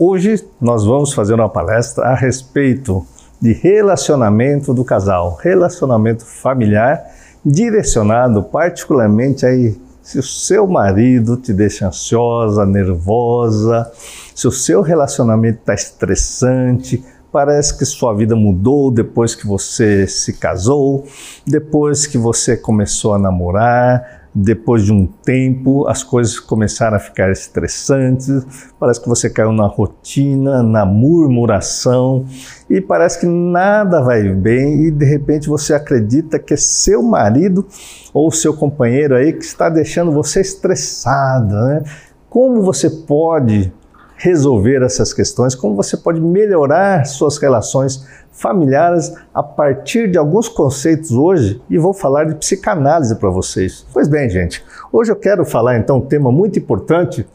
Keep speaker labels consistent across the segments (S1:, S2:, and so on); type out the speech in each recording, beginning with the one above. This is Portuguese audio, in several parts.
S1: Hoje nós vamos fazer uma palestra a respeito de relacionamento do casal, relacionamento familiar, direcionado particularmente aí se o seu marido te deixa ansiosa, nervosa, se o seu relacionamento está estressante, parece que sua vida mudou depois que você se casou, depois que você começou a namorar, depois de um tempo, as coisas começaram a ficar estressantes, parece que você caiu na rotina, na murmuração. E parece que nada vai bem. E de repente você acredita que é seu marido ou seu companheiro aí que está deixando você estressado, né? Como você pode resolver essas questões, como você pode melhorar suas relações familiares a partir de alguns conceitos hoje e vou falar de psicanálise para vocês. Pois bem, gente, hoje eu quero falar então um tema muito importante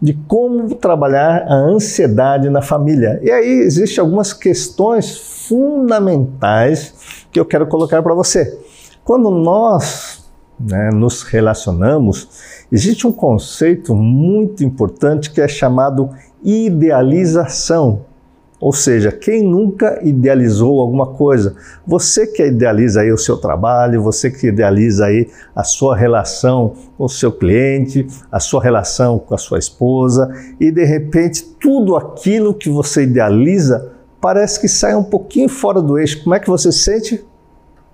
S1: de como trabalhar a ansiedade na família. E aí existem algumas questões fundamentais que eu quero colocar para você. Quando nós né, nos relacionamos, existe um conceito muito importante que é chamado idealização. Ou seja, quem nunca idealizou alguma coisa? Você que idealiza aí o seu trabalho, você que idealiza aí a sua relação com o seu cliente, a sua relação com a sua esposa, e de repente tudo aquilo que você idealiza parece que sai um pouquinho fora do eixo. Como é que você se sente?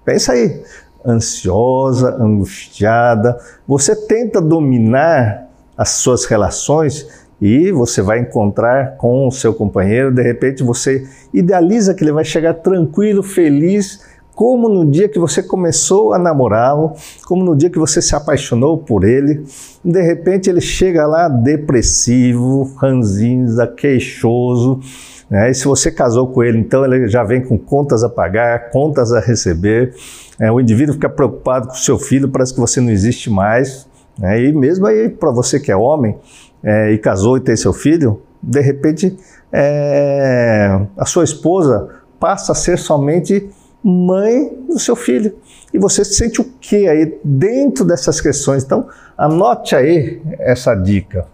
S1: Pensa aí. Ansiosa, angustiada. Você tenta dominar as suas relações e você vai encontrar com o seu companheiro, de repente você idealiza que ele vai chegar tranquilo, feliz, como no dia que você começou a namorá-lo, como no dia que você se apaixonou por ele, de repente ele chega lá depressivo, ranzinza, queixoso, né? e se você casou com ele, então ele já vem com contas a pagar, contas a receber, é, o indivíduo fica preocupado com o seu filho, parece que você não existe mais, né? e mesmo aí para você que é homem, é, e casou e tem seu filho, de repente é, a sua esposa passa a ser somente mãe do seu filho. E você sente o que aí dentro dessas questões? Então, anote aí essa dica.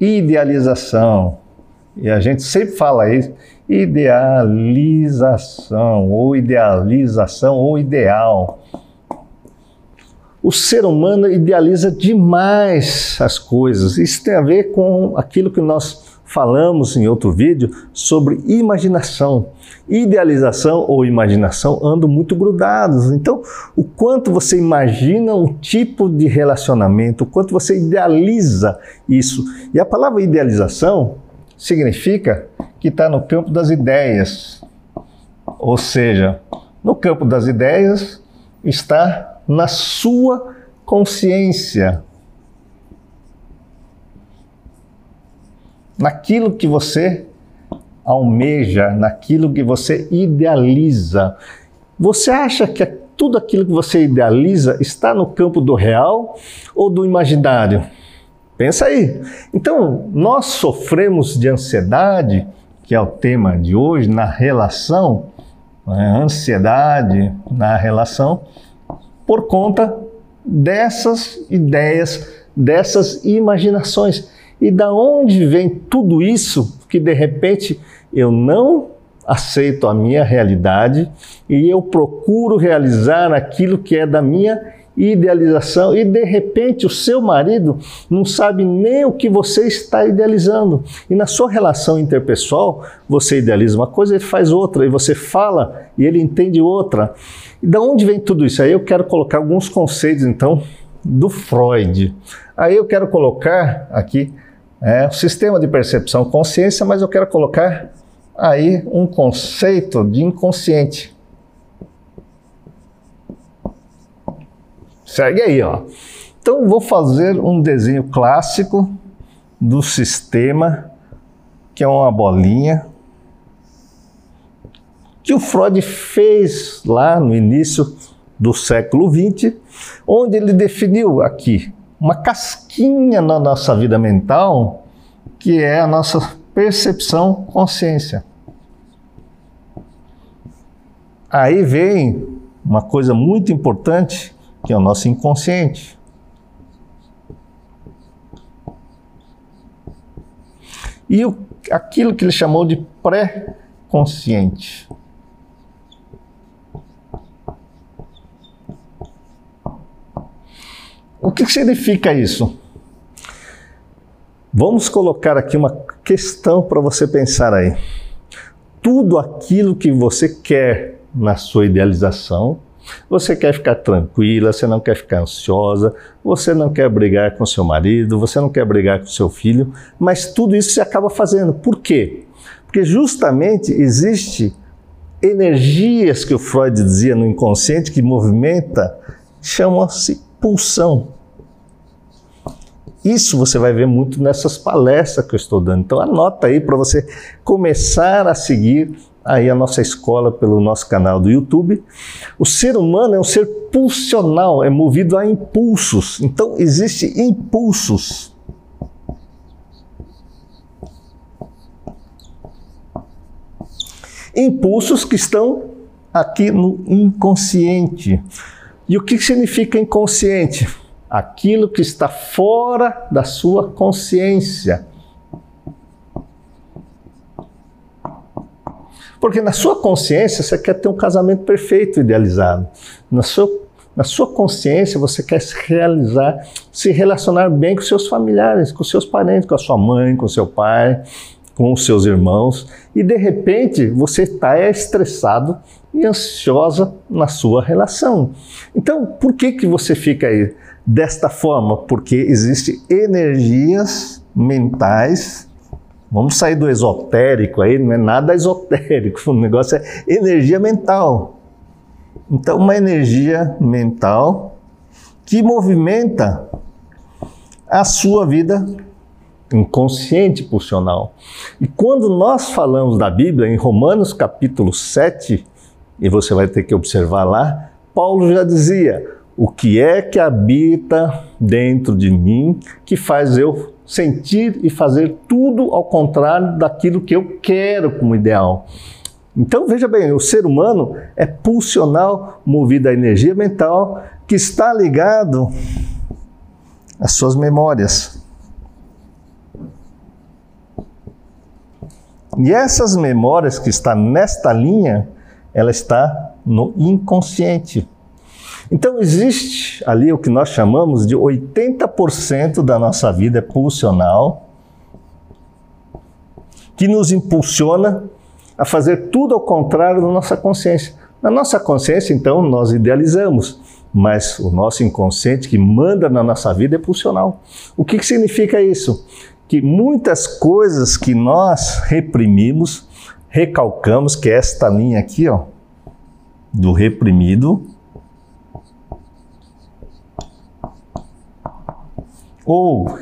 S1: Idealização. E a gente sempre fala isso. Idealização, ou idealização, ou ideal o ser humano idealiza demais as coisas. Isso tem a ver com aquilo que nós falamos em outro vídeo sobre imaginação. Idealização ou imaginação andam muito grudados. Então, o quanto você imagina um tipo de relacionamento, o quanto você idealiza isso. E a palavra idealização significa que está no campo das ideias. Ou seja, no campo das ideias está na sua consciência. Naquilo que você almeja, naquilo que você idealiza. Você acha que tudo aquilo que você idealiza está no campo do real ou do imaginário? Pensa aí. Então, nós sofremos de ansiedade, que é o tema de hoje, na relação, né? ansiedade na relação, por conta dessas ideias, dessas imaginações. E da onde vem tudo isso que de repente eu não aceito a minha realidade e eu procuro realizar aquilo que é da minha idealização e de repente o seu marido não sabe nem o que você está idealizando. E na sua relação interpessoal, você idealiza uma coisa, ele faz outra, e você fala e ele entende outra. E da onde vem tudo isso? Aí eu quero colocar alguns conceitos então do Freud. Aí eu quero colocar aqui é, o sistema de percepção consciência, mas eu quero colocar aí um conceito de inconsciente. Segue aí, ó. Então vou fazer um desenho clássico do sistema, que é uma bolinha, que o Freud fez lá no início do século XX, onde ele definiu aqui uma casquinha na nossa vida mental, que é a nossa percepção consciência. Aí vem uma coisa muito importante que é o nosso inconsciente. E o aquilo que ele chamou de pré-consciente. O que significa isso? Vamos colocar aqui uma questão para você pensar aí. Tudo aquilo que você quer na sua idealização, você quer ficar tranquila, você não quer ficar ansiosa, você não quer brigar com seu marido, você não quer brigar com seu filho, mas tudo isso você acaba fazendo. Por quê? Porque justamente existe energias que o Freud dizia no inconsciente que movimenta, chamam-se pulsão. Isso você vai ver muito nessas palestras que eu estou dando. Então anota aí para você começar a seguir aí a nossa escola pelo nosso canal do YouTube. O ser humano é um ser pulsional, é movido a impulsos. Então existem impulsos. Impulsos que estão aqui no inconsciente. E o que significa inconsciente? Aquilo que está fora da sua consciência. Porque na sua consciência você quer ter um casamento perfeito, idealizado. Na sua, na sua consciência você quer se realizar, se relacionar bem com seus familiares, com seus parentes, com a sua mãe, com seu pai, com os seus irmãos. E de repente você está estressado e ansiosa na sua relação. Então, por que, que você fica aí desta forma? Porque existem energias mentais Vamos sair do esotérico aí, não é nada esotérico, o negócio é energia mental. Então, uma energia mental que movimenta a sua vida inconsciente pulsional. E quando nós falamos da Bíblia, em Romanos capítulo 7, e você vai ter que observar lá, Paulo já dizia: O que é que habita dentro de mim que faz eu sentir e fazer tudo ao contrário daquilo que eu quero como ideal. Então veja bem, o ser humano é pulsional, movido à energia mental, que está ligado às suas memórias. E essas memórias que está nesta linha, ela está no inconsciente. Então existe ali o que nós chamamos de 80% da nossa vida é pulsional, que nos impulsiona a fazer tudo ao contrário da nossa consciência. Na nossa consciência, então, nós idealizamos, mas o nosso inconsciente que manda na nossa vida é pulsional. O que, que significa isso? Que muitas coisas que nós reprimimos, recalcamos, que é esta linha aqui, ó, do reprimido, ou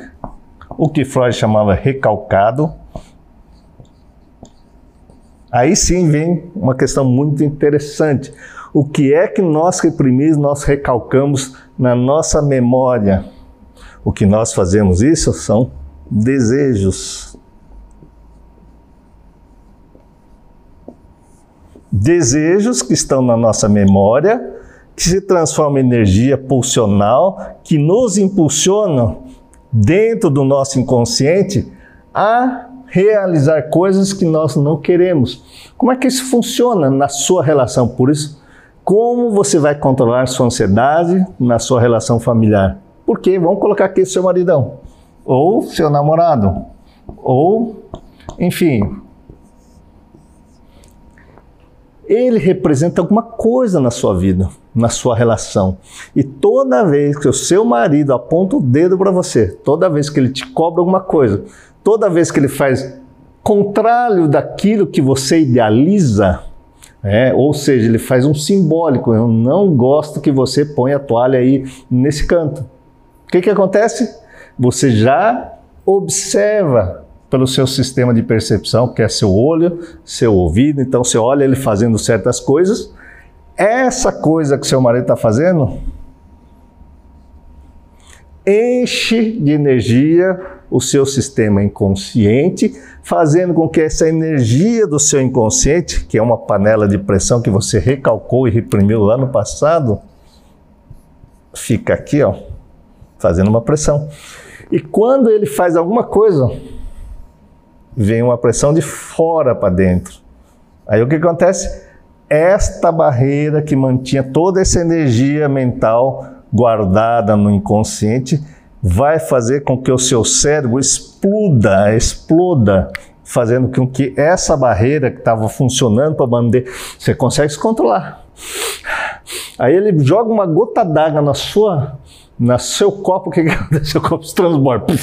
S1: o que Freud chamava recalcado. Aí sim vem uma questão muito interessante. O que é que nós reprimimos, nós recalcamos na nossa memória? O que nós fazemos isso são desejos. Desejos que estão na nossa memória, que se transformam em energia pulsional, que nos impulsionam dentro do nosso inconsciente a realizar coisas que nós não queremos. Como é que isso funciona na sua relação? Por isso, como você vai controlar sua ansiedade na sua relação familiar? Porque vamos colocar aqui seu maridão, ou seu namorado, ou, enfim, ele representa alguma coisa na sua vida, na sua relação. E toda vez que o seu marido aponta o dedo para você, toda vez que ele te cobra alguma coisa, toda vez que ele faz contrário daquilo que você idealiza, é, ou seja, ele faz um simbólico. Eu não gosto que você ponha a toalha aí nesse canto. O que, que acontece? Você já observa pelo seu sistema de percepção, que é seu olho, seu ouvido. Então você olha ele fazendo certas coisas. Essa coisa que seu marido está fazendo enche de energia o seu sistema inconsciente, fazendo com que essa energia do seu inconsciente, que é uma panela de pressão que você recalcou e reprimiu lá no passado, fica aqui, ó, fazendo uma pressão. E quando ele faz alguma coisa vem uma pressão de fora para dentro. Aí o que acontece? Esta barreira que mantinha toda essa energia mental guardada no inconsciente vai fazer com que o seu cérebro exploda, exploda, fazendo com que essa barreira que estava funcionando para manter, você consegue se controlar. Aí ele joga uma gota d'água na sua, na seu copo, que? Seu copo se transborda.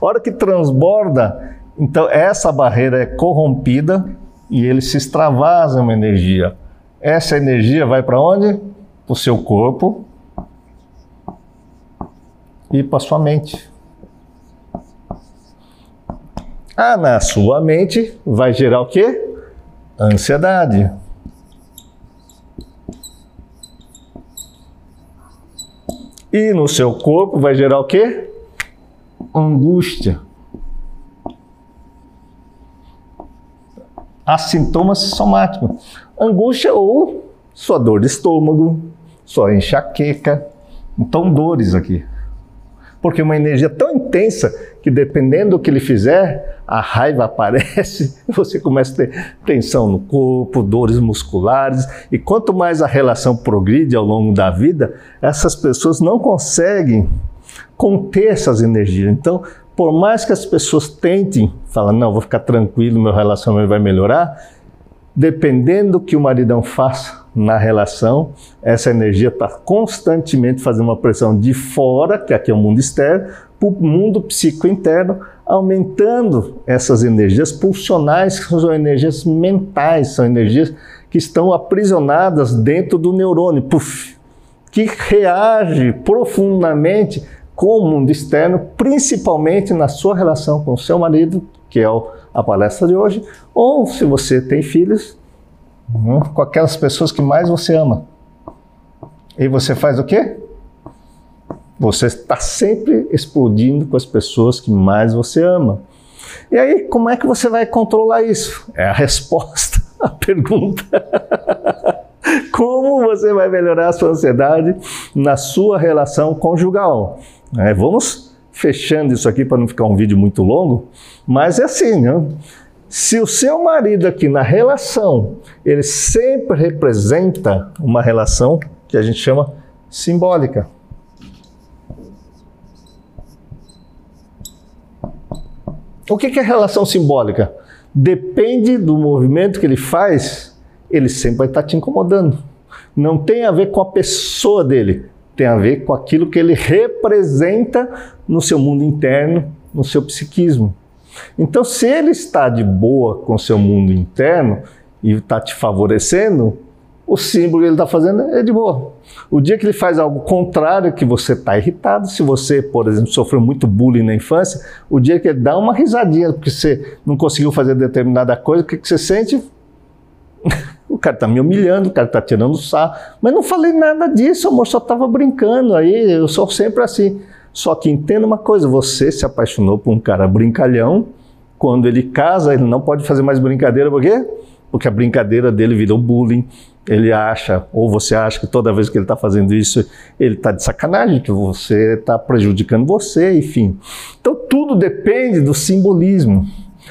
S1: A hora que transborda, então essa barreira é corrompida e ele se extravasa uma energia. Essa energia vai para onde? Para o seu corpo e para sua mente. Ah, na sua mente vai gerar o quê? Ansiedade. E no seu corpo vai gerar o quê? Angústia. Há sintomas somáticos. Angústia ou sua dor de estômago, sua enxaqueca. Então, dores aqui porque uma energia tão intensa que dependendo do que ele fizer, a raiva aparece, você começa a ter tensão no corpo, dores musculares, e quanto mais a relação progride ao longo da vida, essas pessoas não conseguem conter essas energias. Então, por mais que as pessoas tentem falar, não, vou ficar tranquilo, meu relacionamento vai melhorar, dependendo do que o maridão faça, na relação, essa energia está constantemente fazendo uma pressão de fora, que aqui é o mundo externo, para o mundo psico interno, aumentando essas energias pulsionais, que são energias mentais, são energias que estão aprisionadas dentro do neurônio, puff, que reage profundamente com o mundo externo, principalmente na sua relação com o seu marido, que é a palestra de hoje, ou se você tem filhos, Uhum. com aquelas pessoas que mais você ama. E você faz o quê? Você está sempre explodindo com as pessoas que mais você ama. E aí, como é que você vai controlar isso? É a resposta à pergunta. Como você vai melhorar a sua ansiedade na sua relação conjugal? É, vamos fechando isso aqui para não ficar um vídeo muito longo, mas é assim, né? Se o seu marido aqui na relação, ele sempre representa uma relação que a gente chama simbólica. O que é relação simbólica? Depende do movimento que ele faz, ele sempre vai estar te incomodando. Não tem a ver com a pessoa dele, tem a ver com aquilo que ele representa no seu mundo interno, no seu psiquismo. Então, se ele está de boa com o seu mundo interno e está te favorecendo, o símbolo que ele está fazendo é de boa. O dia que ele faz algo contrário, que você está irritado, se você, por exemplo, sofreu muito bullying na infância, o dia que ele dá uma risadinha porque você não conseguiu fazer determinada coisa, o que, que você sente? cara está me humilhando, o cara está tirando sarro. Mas não falei nada disso, amor, só estava brincando aí, eu sou sempre assim. Só que entenda uma coisa: você se apaixonou por um cara brincalhão. Quando ele casa, ele não pode fazer mais brincadeira, por quê? Porque a brincadeira dele virou bullying. Ele acha, ou você acha que toda vez que ele está fazendo isso, ele está de sacanagem, que você está prejudicando você, enfim. Então tudo depende do simbolismo.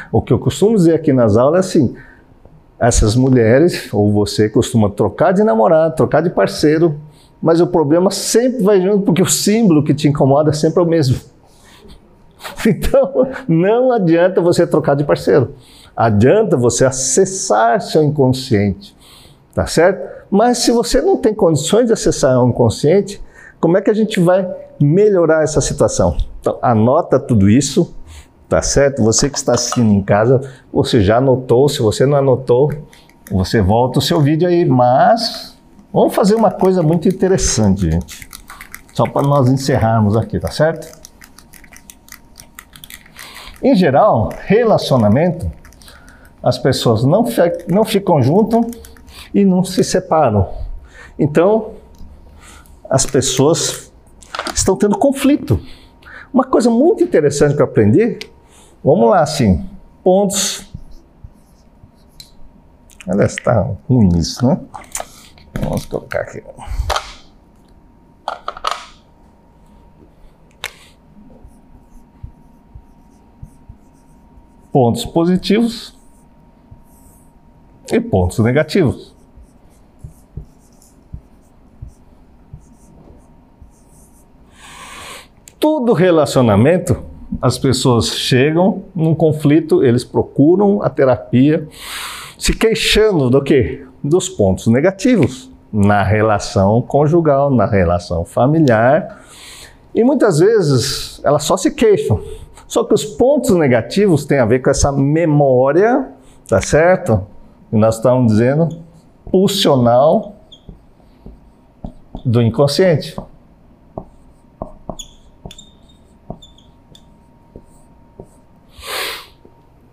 S1: O que eu costumo dizer aqui nas aulas é assim: essas mulheres, ou você costuma trocar de namorado, trocar de parceiro, mas o problema sempre vai junto, porque o símbolo que te incomoda sempre é o mesmo. Então, não adianta você trocar de parceiro. Adianta você acessar seu inconsciente, tá certo? Mas se você não tem condições de acessar o inconsciente, como é que a gente vai melhorar essa situação? Então, anota tudo isso, tá certo? Você que está assistindo em casa, você já anotou, se você não anotou, você volta o seu vídeo aí, mas Vamos fazer uma coisa muito interessante, gente. Só para nós encerrarmos aqui, tá certo? Em geral, relacionamento, as pessoas não, não ficam juntas e não se separam. Então, as pessoas estão tendo conflito. Uma coisa muito interessante que eu aprendi, vamos lá assim, pontos. Olha, está ruim isso, né? Vamos colocar aqui. pontos positivos e pontos negativos. Todo relacionamento, as pessoas chegam num conflito, eles procuram a terapia, se queixando do quê? Dos pontos negativos na relação conjugal, na relação familiar. E muitas vezes elas só se queixam. Só que os pontos negativos têm a ver com essa memória, tá certo? E nós estamos dizendo pulsional do inconsciente.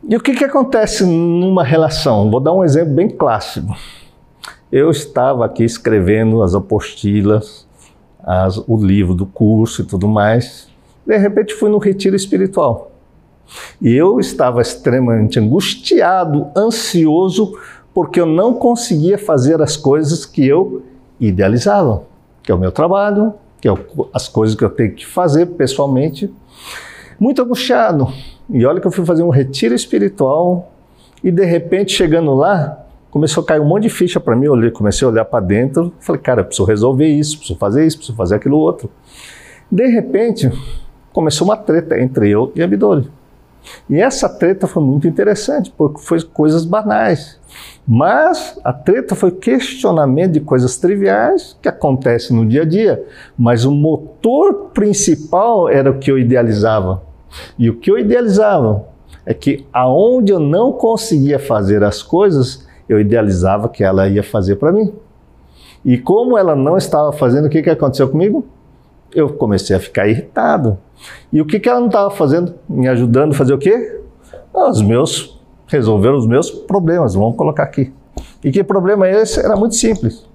S1: E o que, que acontece numa relação? Vou dar um exemplo bem clássico. Eu estava aqui escrevendo as apostilas, as, o livro do curso e tudo mais. De repente fui no retiro espiritual. E eu estava extremamente angustiado, ansioso, porque eu não conseguia fazer as coisas que eu idealizava, que é o meu trabalho, que é as coisas que eu tenho que fazer pessoalmente. Muito angustiado. E olha que eu fui fazer um retiro espiritual e de repente chegando lá, começou a cair um monte de ficha para mim, eu olhei, comecei a olhar para dentro, falei, cara, preciso resolver isso, preciso fazer isso, preciso fazer aquilo outro. De repente, começou uma treta entre eu e a Midori. E essa treta foi muito interessante, porque foi coisas banais. Mas a treta foi questionamento de coisas triviais que acontecem no dia a dia. Mas o motor principal era o que eu idealizava. E o que eu idealizava é que aonde eu não conseguia fazer as coisas, eu idealizava que ela ia fazer para mim. E como ela não estava fazendo, o que, que aconteceu comigo? Eu comecei a ficar irritado. E o que, que ela não estava fazendo? Me ajudando a fazer o quê? Os meus, resolver os meus problemas, vamos colocar aqui. E que problema é esse? Era muito simples.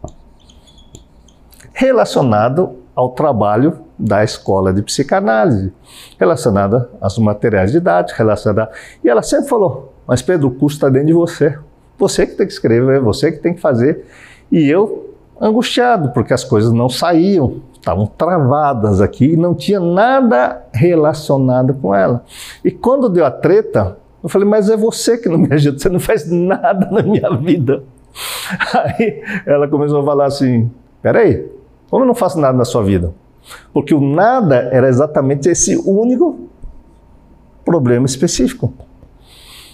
S1: Relacionado ao trabalho da escola de psicanálise, relacionada aos materiais didáticos, relacionada. E ela sempre falou: Mas Pedro, o curso está dentro de você. Você que tem que escrever, você que tem que fazer. E eu, angustiado, porque as coisas não saíam, estavam travadas aqui e não tinha nada relacionado com ela. E quando deu a treta, eu falei: Mas é você que não me ajuda, você não faz nada na minha vida. Aí ela começou a falar assim: Peraí, como eu não faço nada na sua vida? Porque o nada era exatamente esse único problema específico.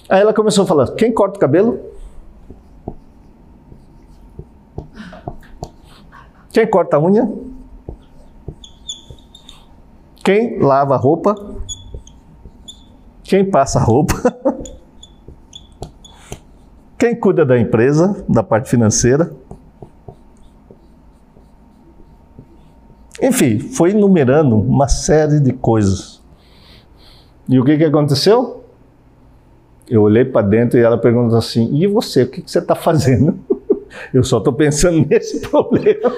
S1: Aí ela começou a falar: quem corta o cabelo? Quem corta a unha? Quem lava a roupa? Quem passa a roupa? Quem cuida da empresa, da parte financeira? Enfim, foi enumerando uma série de coisas. E o que, que aconteceu? Eu olhei para dentro e ela perguntou assim: E você, o que, que você está fazendo? Eu só estou pensando nesse problema.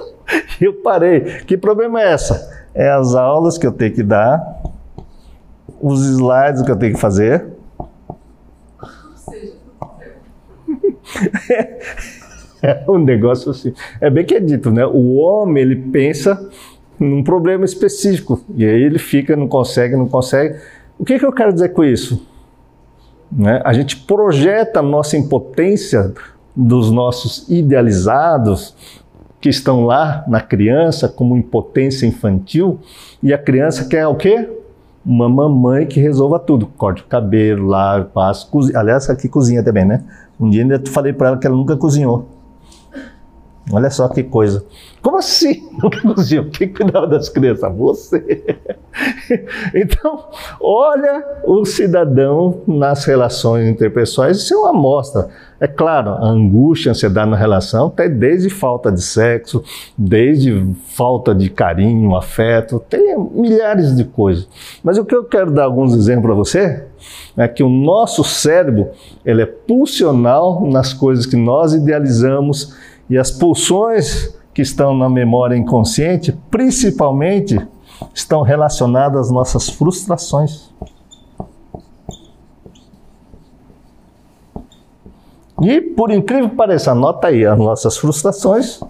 S1: Eu parei. Que problema é essa? É as aulas que eu tenho que dar, os slides que eu tenho que fazer. É um negócio assim. É bem que é dito, né? O homem, ele pensa num problema específico. E aí ele fica, não consegue, não consegue. O que, que eu quero dizer com isso? Né? A gente projeta a nossa impotência dos nossos idealizados que estão lá na criança como impotência infantil e a criança quer o quê? Uma mamãe que resolva tudo. Corte o cabelo, lave, passa, cozinha. Aliás, aqui cozinha também, né? Um dia ainda falei para ela que ela nunca cozinhou. Olha só que coisa. Como assim? Quem cuidava das crianças? Você. Então, olha o cidadão nas relações interpessoais, isso é uma amostra. É claro, a angústia, a ansiedade na relação tem desde falta de sexo, desde falta de carinho, afeto, tem milhares de coisas. Mas o que eu quero dar alguns exemplos para você é que o nosso cérebro ele é pulsional nas coisas que nós idealizamos e as pulsões que estão na memória inconsciente, principalmente, estão relacionadas às nossas frustrações. E, por incrível que pareça, anota aí, as nossas frustrações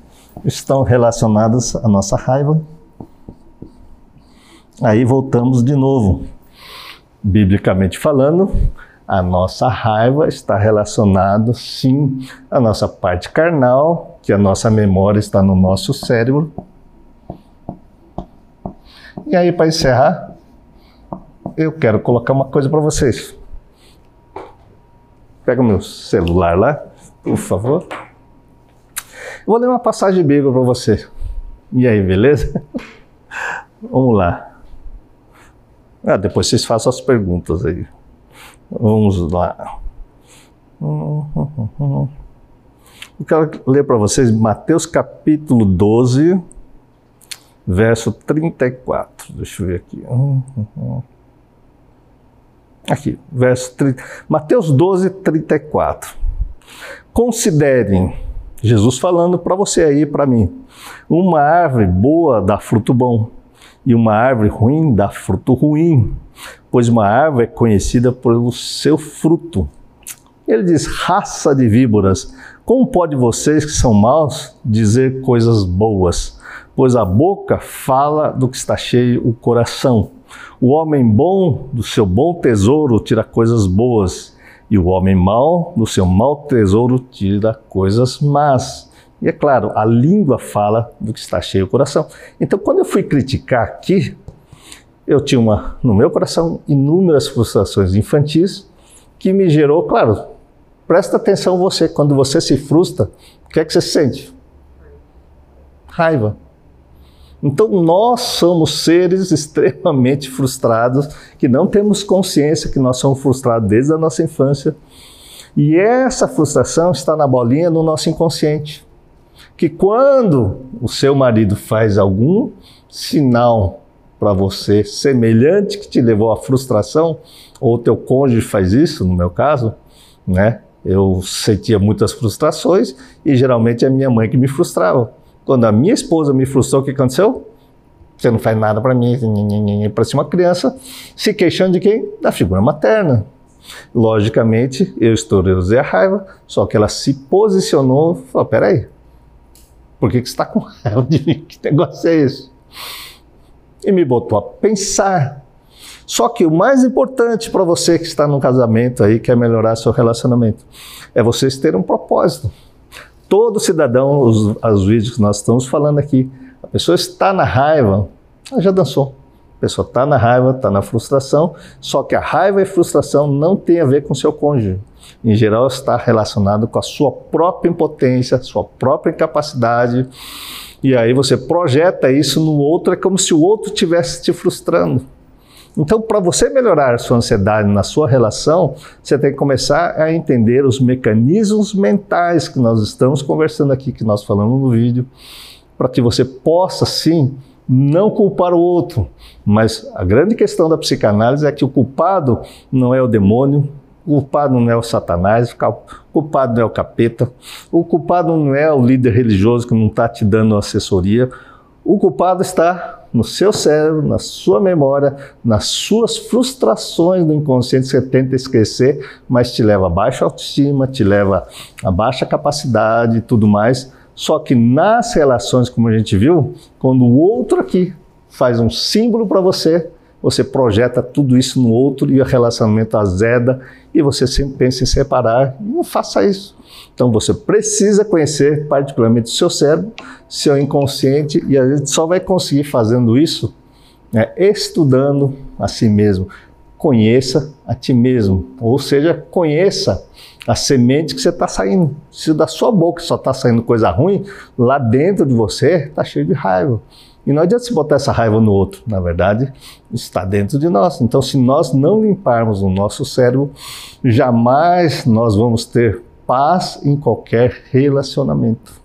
S1: estão relacionadas à nossa raiva. Aí voltamos de novo. Biblicamente falando, A nossa raiva está relacionada, sim, à nossa parte carnal, que a nossa memória está no nosso cérebro. E aí, para encerrar, eu quero colocar uma coisa para vocês. Pega o meu celular lá, por favor. vou ler uma passagem bíblica para você. E aí, beleza? Vamos lá. Ah, depois vocês façam as perguntas aí. Vamos lá. Eu quero ler para vocês Mateus capítulo 12, verso 34. Deixa eu ver aqui. Aqui, verso 30. Mateus 12, 34. Considerem, Jesus falando para você aí, para mim, uma árvore boa dá fruto bom e uma árvore ruim dá fruto ruim, pois uma árvore é conhecida pelo seu fruto. Ele diz: raça de víboras, como pode vocês que são maus dizer coisas boas? Pois a boca fala do que está cheio o coração. O homem bom do seu bom tesouro tira coisas boas, e o homem mau do seu mau tesouro tira coisas más. E é claro, a língua fala do que está cheio o coração. Então, quando eu fui criticar aqui, eu tinha uma, no meu coração inúmeras frustrações infantis que me gerou, claro, presta atenção você, quando você se frustra, o que é que você sente? Raiva. Então, nós somos seres extremamente frustrados, que não temos consciência que nós somos frustrados desde a nossa infância. E essa frustração está na bolinha no nosso inconsciente. Que quando o seu marido faz algum sinal para você semelhante que te levou à frustração, ou teu cônjuge faz isso, no meu caso, né? Eu sentia muitas frustrações e geralmente é minha mãe que me frustrava. Quando a minha esposa me frustrou, o que aconteceu? Você não faz nada para mim, parecia uma criança se queixando de quem? Da figura materna. Logicamente, eu estourei a raiva, só que ela se posicionou e falou: peraí, por que, que você está com raiva de mim? Que negócio é esse? E me botou a pensar. Só que o mais importante para você que está no casamento aí, quer melhorar seu relacionamento, é vocês terem um propósito. Todo cidadão, os, os vídeos que nós estamos falando aqui, a pessoa está na raiva, ela já dançou. A pessoa está na raiva, está na frustração, só que a raiva e frustração não tem a ver com seu cônjuge. Em geral, está relacionado com a sua própria impotência, sua própria incapacidade. E aí você projeta isso no outro, é como se o outro estivesse te frustrando. Então, para você melhorar a sua ansiedade na sua relação, você tem que começar a entender os mecanismos mentais que nós estamos conversando aqui, que nós falamos no vídeo, para que você possa, sim, não culpar o outro. Mas a grande questão da psicanálise é que o culpado não é o demônio, o culpado não é o Satanás, o culpado não é o capeta, o culpado não é o líder religioso que não está te dando assessoria. O culpado está no seu cérebro, na sua memória, nas suas frustrações do inconsciente que você tenta esquecer, mas te leva a baixa autoestima, te leva a baixa capacidade e tudo mais. Só que nas relações, como a gente viu, quando o outro aqui faz um símbolo para você, você projeta tudo isso no outro e o relacionamento azeda e você sempre pensa em separar. Não faça isso. Então você precisa conhecer particularmente o seu cérebro, seu inconsciente, e a gente só vai conseguir fazendo isso né, estudando a si mesmo. Conheça a ti mesmo, ou seja, conheça a semente que você está saindo. Se da sua boca só está saindo coisa ruim, lá dentro de você está cheio de raiva. E não adianta se botar essa raiva no outro, na verdade, está dentro de nós. Então, se nós não limparmos o nosso cérebro, jamais nós vamos ter paz em qualquer relacionamento.